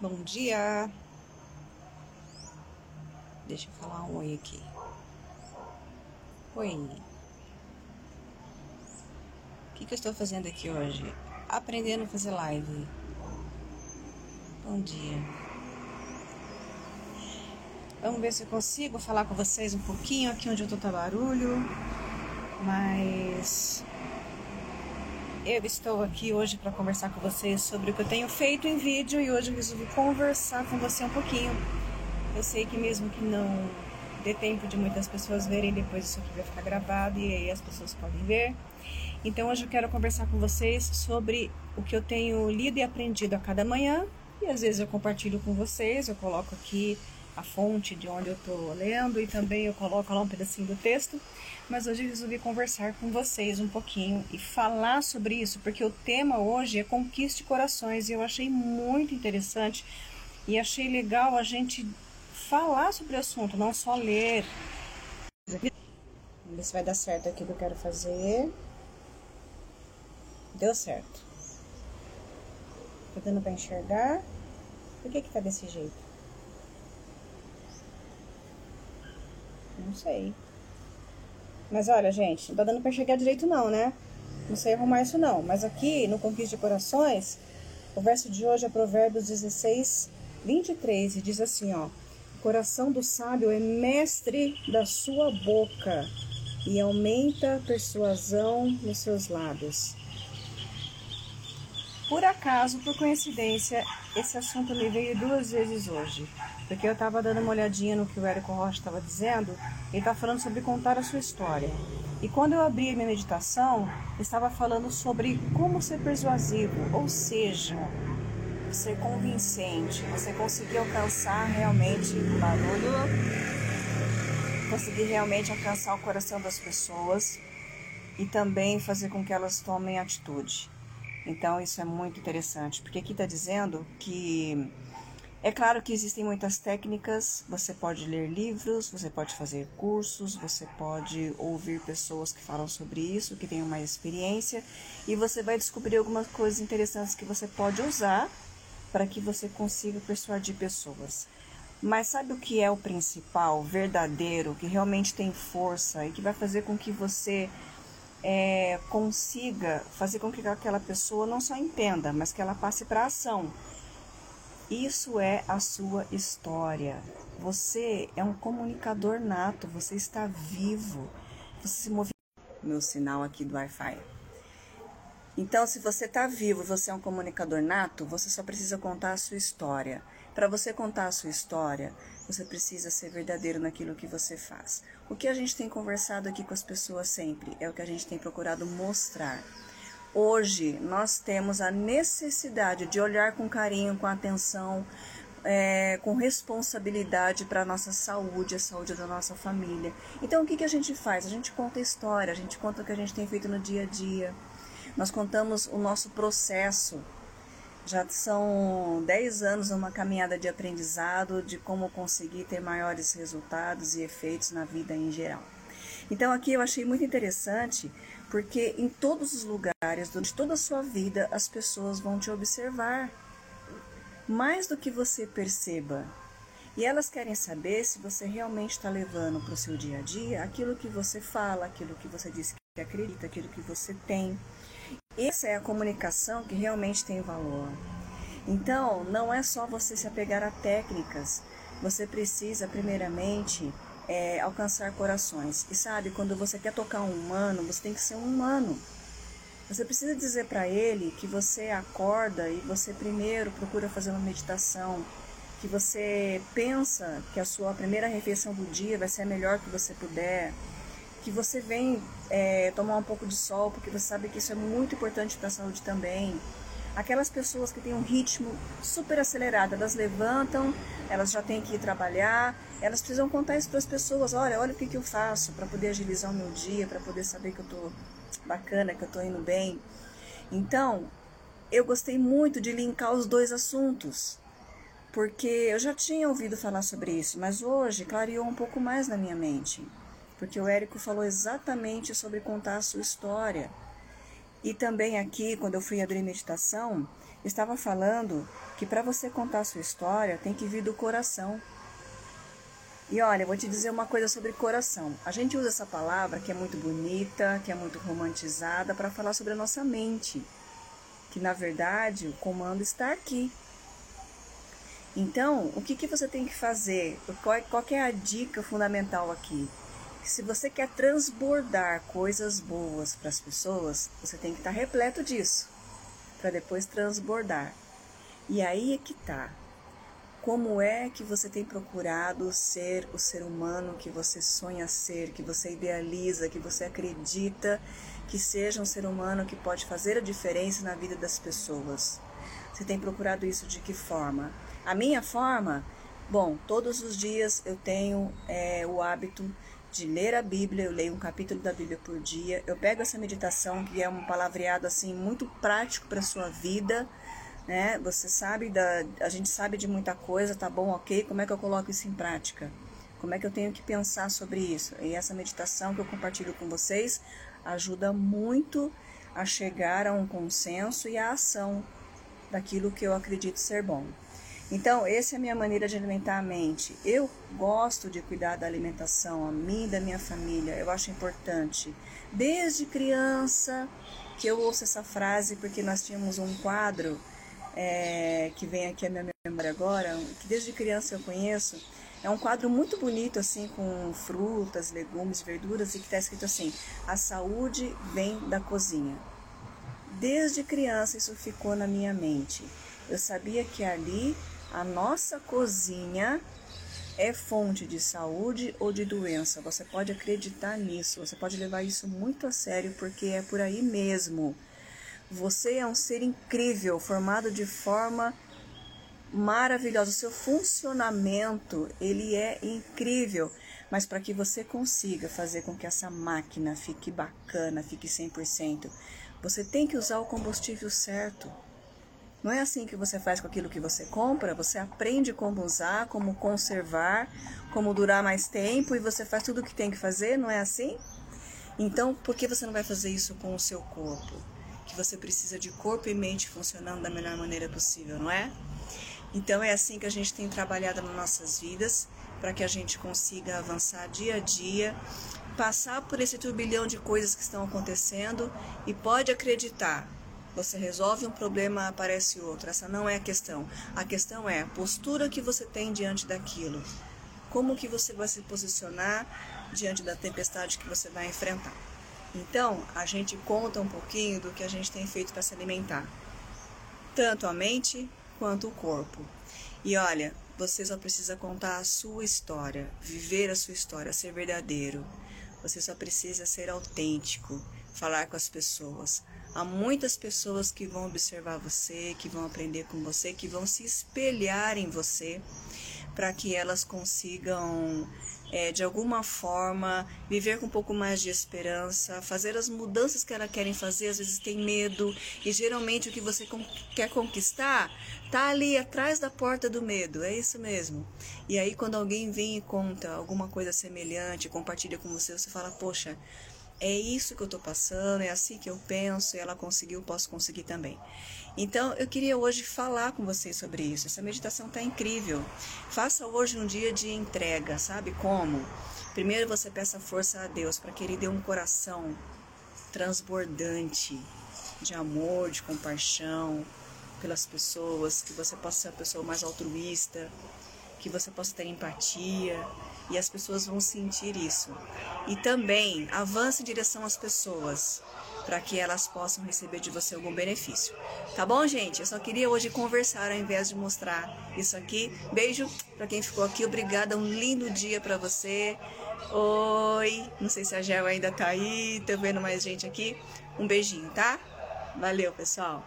Bom dia. Deixa eu falar um oi aqui. Oi. O que, que eu estou fazendo aqui hoje? Aprendendo a fazer live. Bom dia. Vamos ver se eu consigo falar com vocês um pouquinho aqui onde eu tô tá barulho. Mas eu estou aqui hoje para conversar com vocês sobre o que eu tenho feito em vídeo e hoje eu resolvi conversar com você um pouquinho. Eu sei que mesmo que não dê tempo de muitas pessoas verem, depois isso aqui vai ficar gravado e aí as pessoas podem ver. Então hoje eu quero conversar com vocês sobre o que eu tenho lido e aprendido a cada manhã e às vezes eu compartilho com vocês, eu coloco aqui a fonte de onde eu estou lendo e também eu coloco lá um pedacinho do texto mas hoje eu resolvi conversar com vocês um pouquinho e falar sobre isso, porque o tema hoje é conquiste corações e eu achei muito interessante e achei legal a gente falar sobre o assunto, não só ler. Vamos ver se vai dar certo aqui que eu quero fazer. Deu certo. Tá dando pra enxergar? Por que que tá desse jeito? Não sei. Mas olha, gente, não tá dando pra enxergar direito não, né? Não sei arrumar isso não. Mas aqui, no Conquista de Corações, o verso de hoje é Provérbios 16, 23. E diz assim, ó. O coração do sábio é mestre da sua boca e aumenta a persuasão nos seus lábios. Por acaso, por coincidência, esse assunto me veio duas vezes hoje, porque eu estava dando uma olhadinha no que o Érico Rocha estava dizendo, ele está falando sobre contar a sua história. E quando eu abri a minha meditação, estava falando sobre como ser persuasivo, ou seja, ser convincente, você conseguir alcançar realmente o barulho, conseguir realmente alcançar o coração das pessoas e também fazer com que elas tomem atitude. Então isso é muito interessante, porque aqui está dizendo que é claro que existem muitas técnicas, você pode ler livros, você pode fazer cursos, você pode ouvir pessoas que falam sobre isso, que tenham mais experiência, e você vai descobrir algumas coisas interessantes que você pode usar para que você consiga persuadir pessoas. Mas sabe o que é o principal, verdadeiro, que realmente tem força e que vai fazer com que você é, consiga fazer com que aquela pessoa não só entenda, mas que ela passe para ação. Isso é a sua história. Você é um comunicador nato, você está vivo. Você se move. Meu sinal aqui do Wi-Fi. Então, se você está vivo, você é um comunicador nato, você só precisa contar a sua história. Para você contar a sua história, você precisa ser verdadeiro naquilo que você faz. O que a gente tem conversado aqui com as pessoas sempre é o que a gente tem procurado mostrar. Hoje nós temos a necessidade de olhar com carinho, com atenção, é, com responsabilidade para a nossa saúde, a saúde da nossa família. Então o que, que a gente faz? A gente conta história, a gente conta o que a gente tem feito no dia a dia. Nós contamos o nosso processo já são 10 anos numa caminhada de aprendizado de como conseguir ter maiores resultados e efeitos na vida em geral. Então aqui eu achei muito interessante porque em todos os lugares, durante toda a sua vida, as pessoas vão te observar mais do que você perceba. E elas querem saber se você realmente está levando para o seu dia a dia aquilo que você fala, aquilo que você diz que acredita, aquilo que você tem. Essa é a comunicação que realmente tem valor. Então, não é só você se apegar a técnicas, você precisa, primeiramente, é, alcançar corações. E sabe, quando você quer tocar um humano, você tem que ser um humano. Você precisa dizer para ele que você acorda e você primeiro procura fazer uma meditação, que você pensa que a sua primeira refeição do dia vai ser a melhor que você puder, que você vem é, tomar um pouco de sol, porque você sabe que isso é muito importante para a saúde também. Aquelas pessoas que têm um ritmo super acelerado, elas levantam, elas já têm que ir trabalhar, elas precisam contar isso para as pessoas. Olha, olha o que, que eu faço para poder agilizar o meu dia, para poder saber que eu estou bacana, que eu estou indo bem. Então, eu gostei muito de linkar os dois assuntos, porque eu já tinha ouvido falar sobre isso, mas hoje clareou um pouco mais na minha mente porque o Érico falou exatamente sobre contar a sua história. E também aqui, quando eu fui abrir meditação, estava falando que para você contar a sua história tem que vir do coração. E olha, eu vou te dizer uma coisa sobre coração. A gente usa essa palavra que é muito bonita, que é muito romantizada, para falar sobre a nossa mente. Que na verdade o comando está aqui. Então, o que, que você tem que fazer? Qual, qual é a dica fundamental aqui? Se você quer transbordar coisas boas para as pessoas, você tem que estar tá repleto disso, para depois transbordar. E aí é que tá. Como é que você tem procurado ser o ser humano que você sonha ser, que você idealiza, que você acredita que seja um ser humano que pode fazer a diferença na vida das pessoas? Você tem procurado isso de que forma? A minha forma, bom, todos os dias eu tenho é, o hábito de ler a Bíblia, eu leio um capítulo da Bíblia por dia. Eu pego essa meditação, que é um palavreado assim muito prático para sua vida né? Você sabe da, a gente sabe de muita coisa, tá bom, ok? Como é que eu coloco isso em prática? Como é que eu tenho que pensar sobre isso? E essa meditação que eu compartilho com vocês ajuda muito a chegar a um consenso e a ação daquilo que eu acredito ser bom. Então, essa é a minha maneira de alimentar a mente. Eu gosto de cuidar da alimentação, a mim da minha família. Eu acho importante. Desde criança que eu ouço essa frase, porque nós tínhamos um quadro é, que vem aqui à minha memória agora, que desde criança eu conheço, é um quadro muito bonito, assim, com frutas, legumes, verduras, e que está escrito assim: A saúde vem da cozinha. Desde criança isso ficou na minha mente. Eu sabia que ali a nossa cozinha é fonte de saúde ou de doença. Você pode acreditar nisso, você pode levar isso muito a sério, porque é por aí mesmo. Você é um ser incrível, formado de forma maravilhosa. O seu funcionamento, ele é incrível. Mas para que você consiga fazer com que essa máquina fique bacana, fique 100%, você tem que usar o combustível certo. Não é assim que você faz com aquilo que você compra, você aprende como usar, como conservar, como durar mais tempo e você faz tudo o que tem que fazer, não é assim? Então, por que você não vai fazer isso com o seu corpo? que você precisa de corpo e mente funcionando da melhor maneira possível, não é? Então é assim que a gente tem trabalhado nas nossas vidas para que a gente consiga avançar dia a dia, passar por esse turbilhão de coisas que estão acontecendo e pode acreditar. Você resolve um problema, aparece outro. Essa não é a questão. A questão é a postura que você tem diante daquilo. Como que você vai se posicionar diante da tempestade que você vai enfrentar. Então, a gente conta um pouquinho do que a gente tem feito para se alimentar, tanto a mente quanto o corpo. E olha, você só precisa contar a sua história, viver a sua história, ser verdadeiro. Você só precisa ser autêntico, falar com as pessoas. Há muitas pessoas que vão observar você, que vão aprender com você, que vão se espelhar em você para que elas consigam é, de alguma forma, viver com um pouco mais de esperança, fazer as mudanças que elas querem fazer, às vezes tem medo, e geralmente o que você quer conquistar tá ali atrás da porta do medo, é isso mesmo. E aí quando alguém vem e conta alguma coisa semelhante, compartilha com você, você fala, poxa, é isso que eu estou passando, é assim que eu penso, ela conseguiu, posso conseguir também. Então, eu queria hoje falar com vocês sobre isso. Essa meditação está incrível. Faça hoje um dia de entrega, sabe como? Primeiro você peça força a Deus para que Ele dê um coração transbordante de amor, de compaixão pelas pessoas, que você possa ser a pessoa mais altruísta, que você possa ter empatia, e as pessoas vão sentir isso. E também avance em direção às pessoas para que elas possam receber de você algum benefício. Tá bom, gente? Eu só queria hoje conversar ao invés de mostrar isso aqui. Beijo para quem ficou aqui. Obrigada. Um lindo dia para você. Oi. Não sei se a Gel ainda tá aí. Tô vendo mais gente aqui. Um beijinho, tá? Valeu, pessoal.